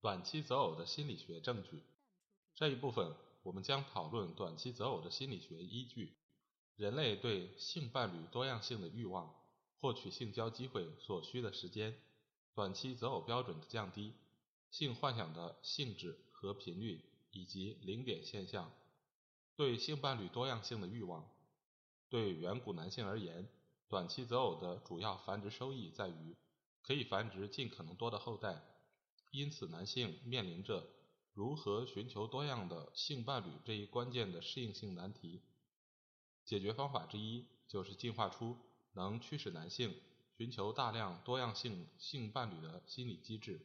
短期择偶的心理学证据，这一部分我们将讨论短期择偶的心理学依据。人类对性伴侣多样性的欲望，获取性交机会所需的时间，短期择偶标准的降低，性幻想的性质和频率以及零点现象，对性伴侣多样性的欲望。对远古男性而言，短期择偶的主要繁殖收益在于可以繁殖尽可能多的后代，因此男性面临着如何寻求多样的性伴侣这一关键的适应性难题。解决方法之一就是进化出能驱使男性寻求大量多样性性伴侣的心理机制。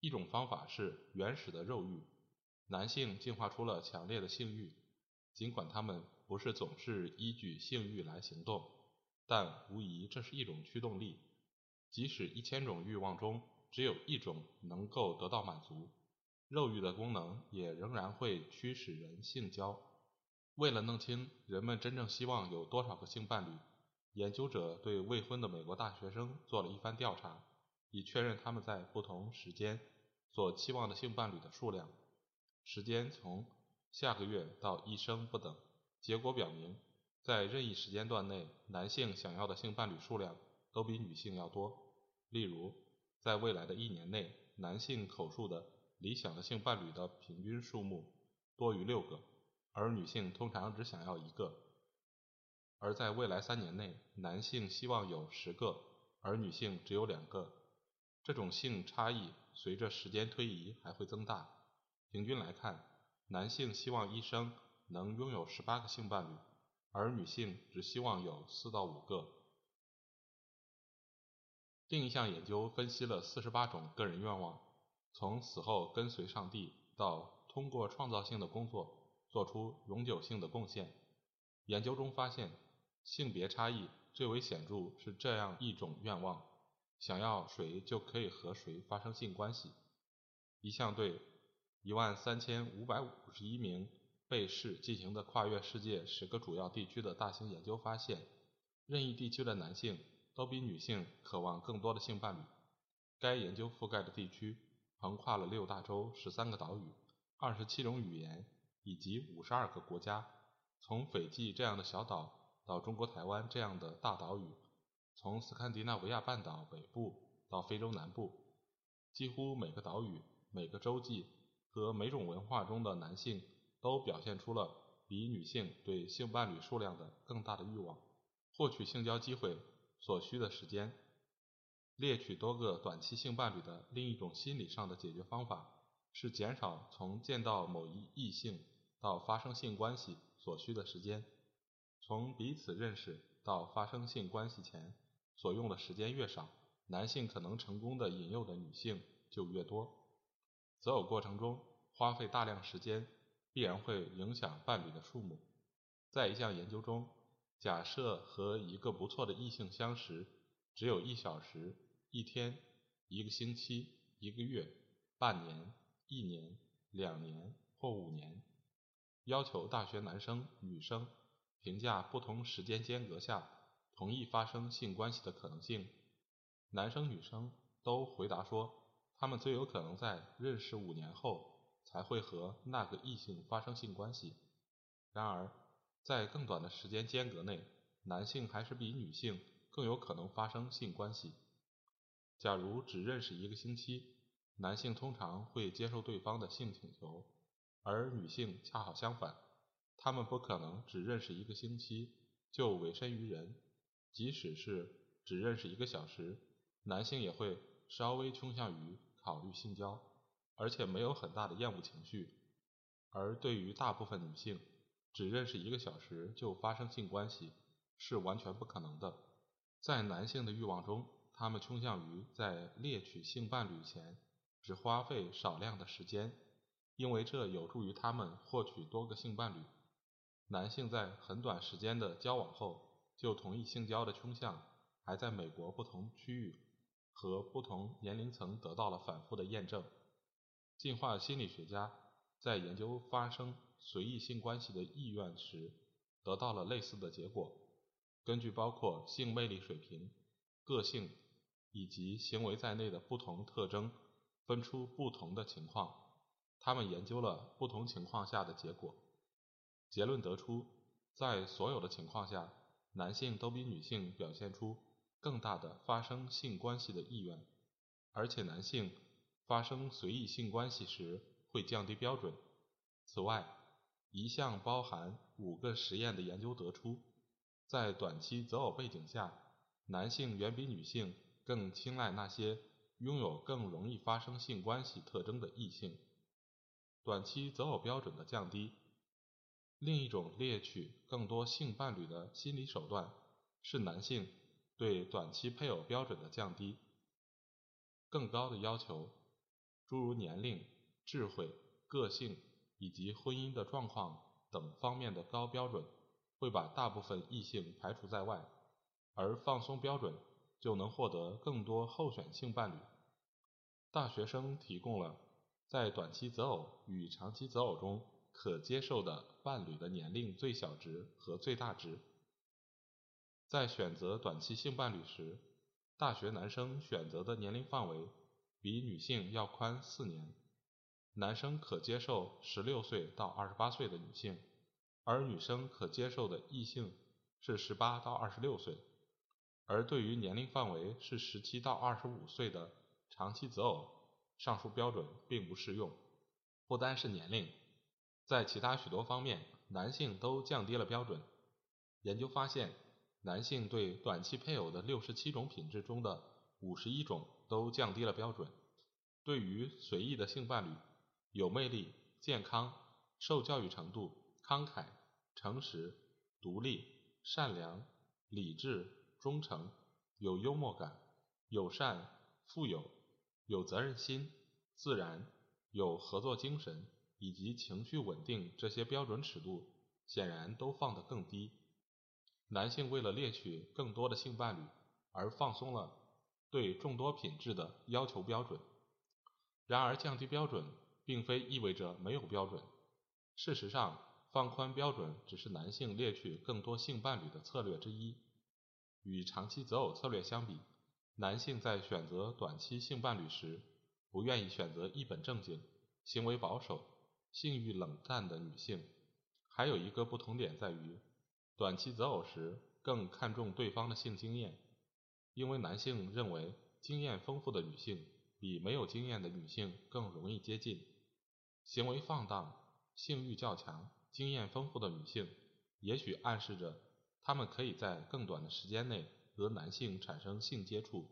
一种方法是原始的肉欲，男性进化出了强烈的性欲，尽管他们。不是总是依据性欲来行动，但无疑这是一种驱动力。即使一千种欲望中只有一种能够得到满足，肉欲的功能也仍然会驱使人性交。为了弄清人们真正希望有多少个性伴侣，研究者对未婚的美国大学生做了一番调查，以确认他们在不同时间所期望的性伴侣的数量。时间从下个月到一生不等。结果表明，在任意时间段内，男性想要的性伴侣数量都比女性要多。例如，在未来的一年内，男性口述的理想的性伴侣的平均数目多于六个，而女性通常只想要一个；而在未来三年内，男性希望有十个，而女性只有两个。这种性差异随着时间推移还会增大。平均来看，男性希望一生。能拥有十八个性伴侣，而女性只希望有四到五个。另一项研究分析了四十八种个人愿望，从死后跟随上帝到通过创造性的工作做出永久性的贡献。研究中发现，性别差异最为显著是这样一种愿望：想要谁就可以和谁发生性关系。一项对一万三千五百五十一名。被试进行的跨越世界十个主要地区的大型研究发现，任意地区的男性都比女性渴望更多的性伴侣。该研究覆盖的地区横跨了六大洲、十三个岛屿、二十七种语言以及五十二个国家。从斐济这样的小岛到中国台湾这样的大岛屿，从斯堪的纳维亚半岛北部到非洲南部，几乎每个岛屿、每个洲际和每种文化中的男性。都表现出了比女性对性伴侣数量的更大的欲望。获取性交机会所需的时间，猎取多个短期性伴侣的另一种心理上的解决方法是减少从见到某一异性到发生性关系所需的时间。从彼此认识到发生性关系前所用的时间越少，男性可能成功的引诱的女性就越多。择偶过程中花费大量时间。必然会影响伴侣的数目。在一项研究中，假设和一个不错的异性相识只有一小时、一天、一个星期、一个月、半年、一年、两年或五年，要求大学男生、女生评价不同时间间隔下同意发生性关系的可能性。男生、女生都回答说，他们最有可能在认识五年后。才会和那个异性发生性关系。然而，在更短的时间间隔内，男性还是比女性更有可能发生性关系。假如只认识一个星期，男性通常会接受对方的性请求，而女性恰好相反，他们不可能只认识一个星期就委身于人。即使是只认识一个小时，男性也会稍微倾向于考虑性交。而且没有很大的厌恶情绪，而对于大部分女性，只认识一个小时就发生性关系是完全不可能的。在男性的欲望中，他们倾向于在猎取性伴侣前只花费少量的时间，因为这有助于他们获取多个性伴侣。男性在很短时间的交往后就同意性交的倾向，还在美国不同区域和不同年龄层得到了反复的验证。进化心理学家在研究发生随意性关系的意愿时，得到了类似的结果。根据包括性魅力水平、个性以及行为在内的不同特征，分出不同的情况。他们研究了不同情况下的结果，结论得出，在所有的情况下，男性都比女性表现出更大的发生性关系的意愿，而且男性。发生随意性关系时会降低标准。此外，一项包含五个实验的研究得出，在短期择偶背景下，男性远比女性更青睐那些拥有更容易发生性关系特征的异性。短期择偶标准的降低，另一种猎取更多性伴侣的心理手段，是男性对短期配偶标准的降低。更高的要求。诸如年龄、智慧、个性以及婚姻的状况等方面的高标准，会把大部分异性排除在外，而放松标准就能获得更多候选性伴侣。大学生提供了在短期择偶与长期择偶中可接受的伴侣的年龄最小值和最大值。在选择短期性伴侣时，大学男生选择的年龄范围。比女性要宽四年，男生可接受十六岁到二十八岁的女性，而女生可接受的异性是十八到二十六岁。而对于年龄范围是十七到二十五岁的长期择偶，上述标准并不适用。不单是年龄，在其他许多方面，男性都降低了标准。研究发现，男性对短期配偶的六十七种品质中的五十一种。都降低了标准。对于随意的性伴侣，有魅力、健康、受教育程度、慷慨、诚实、独立、善良、理智、忠诚、有幽默感、友善、富有、有责任心、自然、有合作精神以及情绪稳定这些标准尺度，显然都放得更低。男性为了猎取更多的性伴侣而放松了。对众多品质的要求标准。然而，降低标准并非意味着没有标准。事实上，放宽标准只是男性猎取更多性伴侣的策略之一。与长期择偶策略相比，男性在选择短期性伴侣时，不愿意选择一本正经、行为保守、性欲冷淡的女性。还有一个不同点在于，短期择偶时更看重对方的性经验。因为男性认为经验丰富的女性比没有经验的女性更容易接近，行为放荡、性欲较强、经验丰富的女性，也许暗示着她们可以在更短的时间内和男性产生性接触。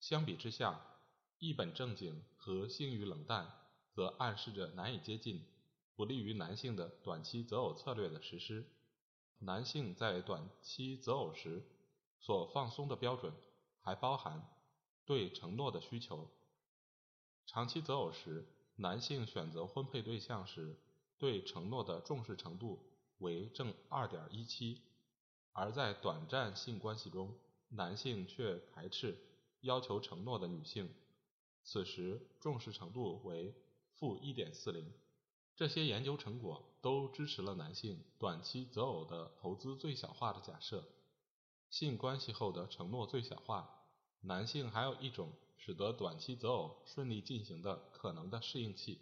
相比之下，一本正经和性欲冷淡则暗示着难以接近，不利于男性的短期择偶策略的实施。男性在短期择偶时。所放松的标准还包含对承诺的需求。长期择偶时，男性选择婚配对象时，对承诺的重视程度为正二点一七，而在短暂性关系中，男性却排斥要求承诺的女性，此时重视程度为负一点四零。这些研究成果都支持了男性短期择偶的投资最小化的假设。性关系后的承诺最小化，男性还有一种使得短期择偶顺利进行的可能的适应器。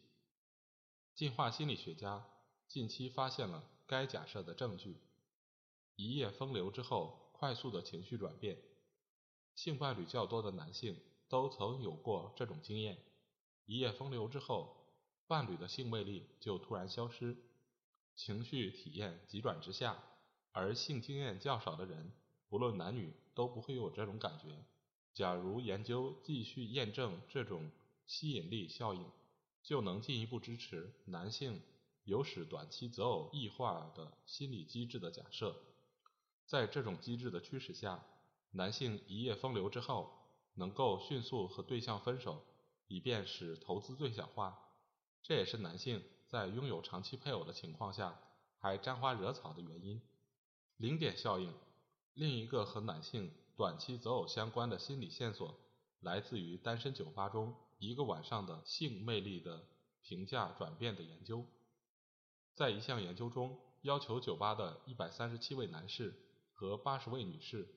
进化心理学家近期发现了该假设的证据：一夜风流之后快速的情绪转变。性伴侣较多的男性都曾有过这种经验：一夜风流之后，伴侣的性魅力就突然消失，情绪体验急转直下，而性经验较少的人。不论男女都不会有这种感觉。假如研究继续验证这种吸引力效应，就能进一步支持男性有使短期择偶异化的心理机制的假设。在这种机制的驱使下，男性一夜风流之后，能够迅速和对象分手，以便使投资最小化。这也是男性在拥有长期配偶的情况下还沾花惹草的原因。零点效应，另一个和男性短期择偶相关的心理线索，来自于单身酒吧中一个晚上的性魅力的评价转变的研究。在一项研究中，要求酒吧的一百三十七位男士和八十位女士，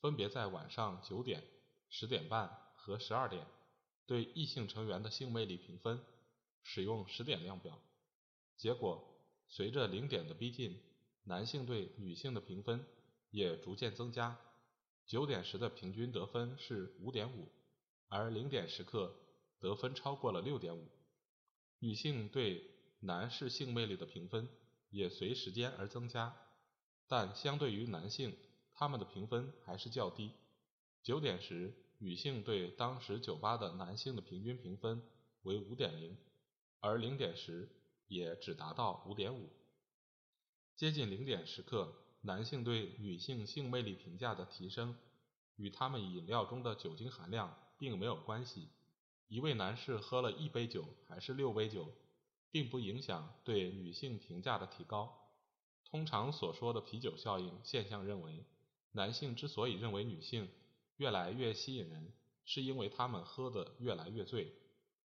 分别在晚上九点、十点半和十二点对异性成员的性魅力评分，使用十点量表。结果，随着零点的逼近，男性对女性的评分也逐渐增加。九点时的平均得分是五点五，而零点时刻得分超过了六点五。女性对男士性魅力的评分也随时间而增加，但相对于男性，他们的评分还是较低。九点时，女性对当时酒吧的男性的平均评分为五点零，而零点时也只达到五点五。接近零点时刻，男性对女性性魅力评价的提升与他们饮料中的酒精含量并没有关系。一位男士喝了一杯酒还是六杯酒。并不影响对女性评价的提高。通常所说的啤酒效应现象认为，男性之所以认为女性越来越吸引人，是因为他们喝得越来越醉。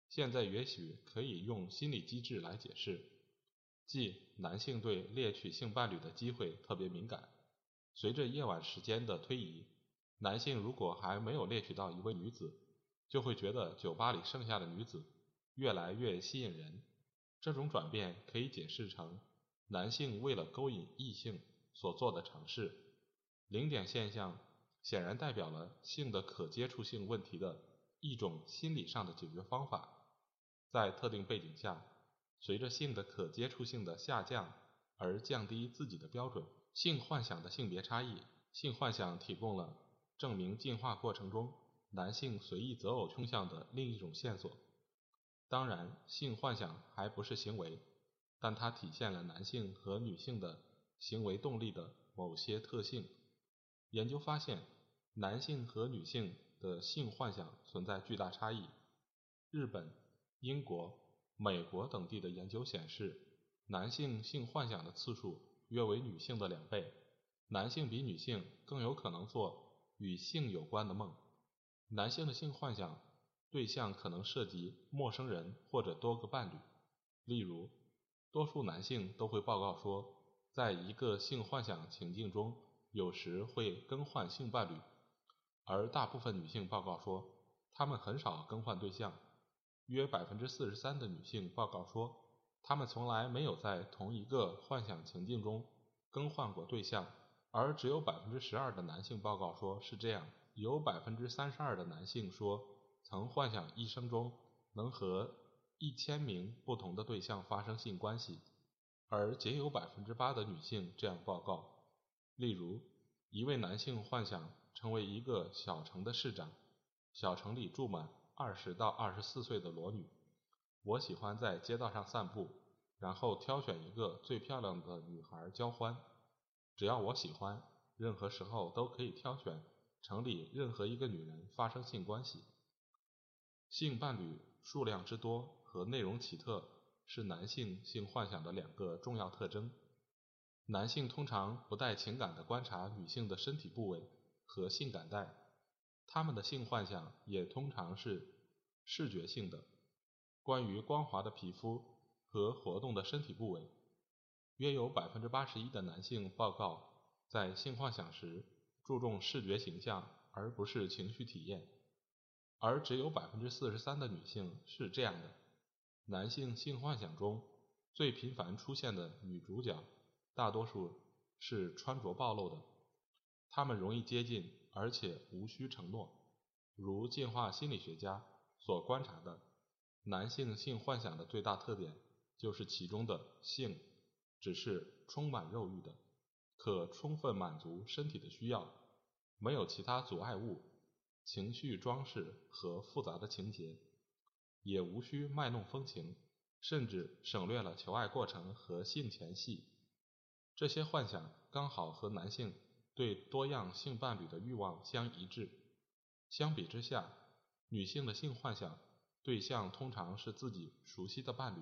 现在也许可以用心理机制来解释，即男性对猎取性伴侣的机会特别敏感。随着夜晚时间的推移，男性如果还没有猎取到一位女子，就会觉得酒吧里剩下的女子越来越吸引人。这种转变可以解释成男性为了勾引异性所做的尝试。零点现象显然代表了性的可接触性问题的一种心理上的解决方法。在特定背景下，随着性的可接触性的下降而降低自己的标准。性幻想的性别差异，性幻想提供了证明进化过程中男性随意择偶倾向的另一种线索。当然，性幻想还不是行为，但它体现了男性和女性的行为动力的某些特性。研究发现，男性和女性的性幻想存在巨大差异。日本、英国、美国等地的研究显示，男性性幻想的次数约为女性的两倍。男性比女性更有可能做与性有关的梦。男性的性幻想。对象可能涉及陌生人或者多个伴侣，例如，多数男性都会报告说，在一个性幻想情境中，有时会更换性伴侣，而大部分女性报告说，她们很少更换对象。约百分之四十三的女性报告说，她们从来没有在同一个幻想情境中更换过对象，而只有百分之十二的男性报告说是这样。有百分之三十二的男性说。曾幻想一生中能和一千名不同的对象发生性关系，而仅有百分之八的女性这样报告。例如，一位男性幻想成为一个小城的市长，小城里住满二十到二十四岁的裸女。我喜欢在街道上散步，然后挑选一个最漂亮的女孩交欢。只要我喜欢，任何时候都可以挑选城里任何一个女人发生性关系。性伴侣数量之多和内容奇特是男性性幻想的两个重要特征。男性通常不带情感地观察女性的身体部位和性感带，他们的性幻想也通常是视觉性的，关于光滑的皮肤和活动的身体部位。约有百分之八十一的男性报告在性幻想时注重视觉形象而不是情绪体验。而只有百分之四十三的女性是这样的。男性性幻想中最频繁出现的女主角，大多数是穿着暴露的。她们容易接近，而且无需承诺。如进化心理学家所观察的，男性性幻想的最大特点就是其中的性只是充满肉欲的，可充分满足身体的需要，没有其他阻碍物。情绪装饰和复杂的情节，也无需卖弄风情，甚至省略了求爱过程和性前戏。这些幻想刚好和男性对多样性伴侣的欲望相一致。相比之下，女性的性幻想对象通常是自己熟悉的伴侣。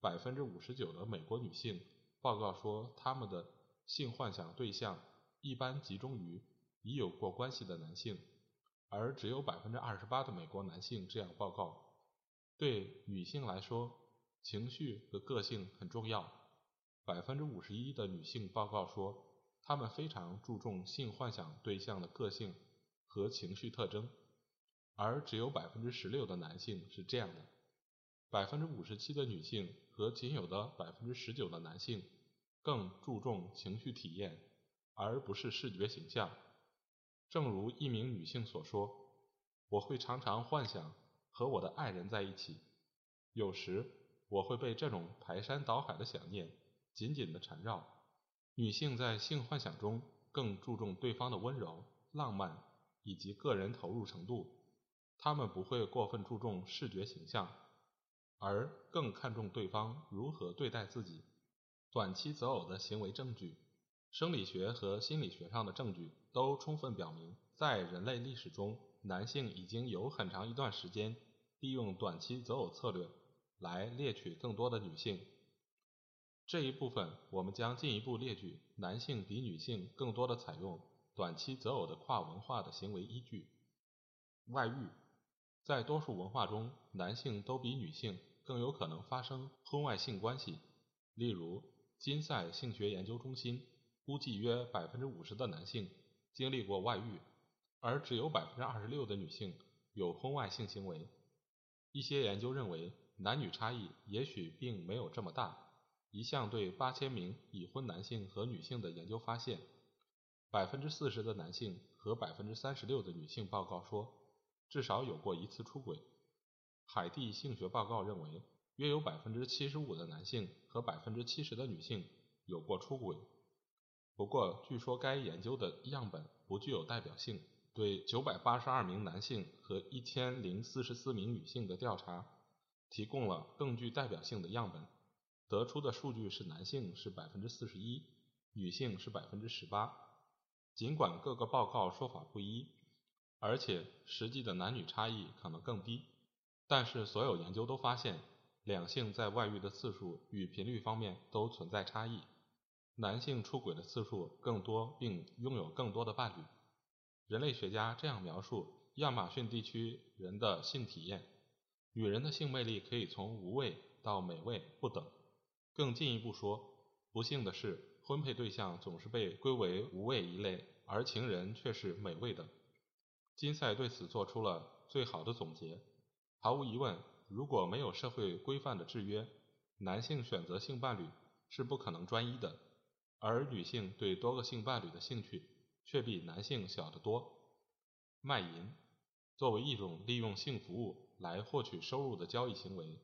百分之五十九的美国女性报告说，她们的性幻想对象一般集中于已有过关系的男性，而只有百分之二十八的美国男性这样报告。对女性来说，情绪和个性很重要。百分之五十一的女性报告说，他们非常注重性幻想对象的个性和情绪特征，而只有百分之十六的男性是这样的。百分之五十七的女性和仅有的百分之十九的男性更注重情绪体验，而不是视觉形象。正如一名女性所说：“我会常常幻想和我的爱人在一起，有时我会被这种排山倒海的想念紧紧地缠绕。”女性在性幻想中更注重对方的温柔、浪漫以及个人投入程度，她们不会过分注重视觉形象。而更看重对方如何对待自己。短期择偶的行为证据、生理学和心理学上的证据都充分表明，在人类历史中，男性已经有很长一段时间利用短期择偶策略来猎取更多的女性。这一部分我们将进一步列举男性比女性更多的采用短期择偶的跨文化的行为依据。外遇，在多数文化中，男性都比女性。更有可能发生婚外性关系。例如，金赛性学研究中心估计约百分之五十的男性经历过外遇，而只有百分之二十六的女性有婚外性行为。一些研究认为，男女差异也许并没有这么大。一项对八千名已婚男性和女性的研究发现，百分之四十的男性和百分之三十六的女性报告说，至少有过一次出轨。海地性学报告认为，约有百分之七十五的男性和百分之七十的女性有过出轨。不过，据说该研究的样本不具有代表性。对九百八十二名男性和一千零四十四名女性的调查提供了更具代表性的样本，得出的数据是男性是百分之四十一，女性是百分之十八。尽管各个报告说法不一，而且实际的男女差异可能更低。但是，所有研究都发现，两性在外遇的次数与频率方面都存在差异。男性出轨的次数更多，并拥有更多的伴侣。人类学家这样描述亚马逊地区人的性体验：女人的性魅力可以从无味到美味不等。更进一步说，不幸的是，婚配对象总是被归为无味一类，而情人却是美味的。金赛对此做出了最好的总结。毫无疑问，如果没有社会规范的制约，男性选择性伴侣是不可能专一的，而女性对多个性伴侣的兴趣却比男性小得多。卖淫作为一种利用性服务来获取收入的交易行为，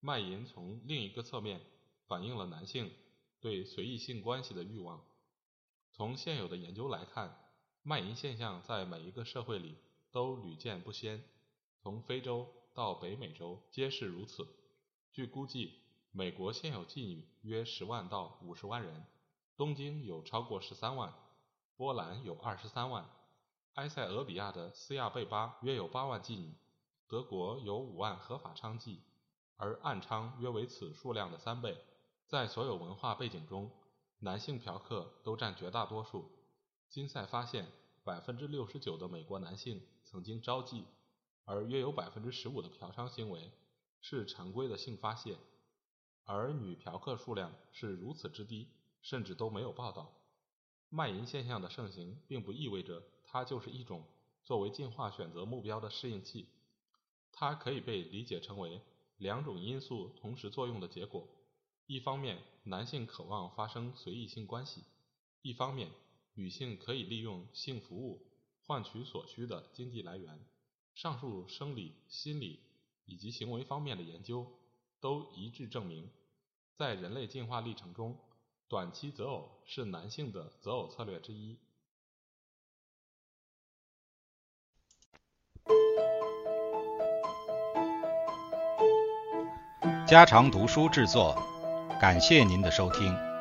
卖淫从另一个侧面反映了男性对随意性关系的欲望。从现有的研究来看，卖淫现象在每一个社会里都屡见不鲜，从非洲。到北美洲皆是如此。据估计，美国现有妓女约十万到五十万人，东京有超过十三万，波兰有二十三万，埃塞俄比亚的斯亚贝巴约有八万妓女，德国有五万合法娼妓，而暗娼约为此数量的三倍。在所有文化背景中，男性嫖客都占绝大多数。金赛发现，百分之六十九的美国男性曾经招妓。而约有百分之十五的嫖娼行为是常规的性发泄，而女嫖客数量是如此之低，甚至都没有报道。卖淫现象的盛行，并不意味着它就是一种作为进化选择目标的适应器，它可以被理解成为两种因素同时作用的结果：一方面，男性渴望发生随意性关系；一方面，女性可以利用性服务换取所需的经济来源。上述生理、心理以及行为方面的研究都一致证明，在人类进化历程中，短期择偶是男性的择偶策略之一。家常读书制作，感谢您的收听。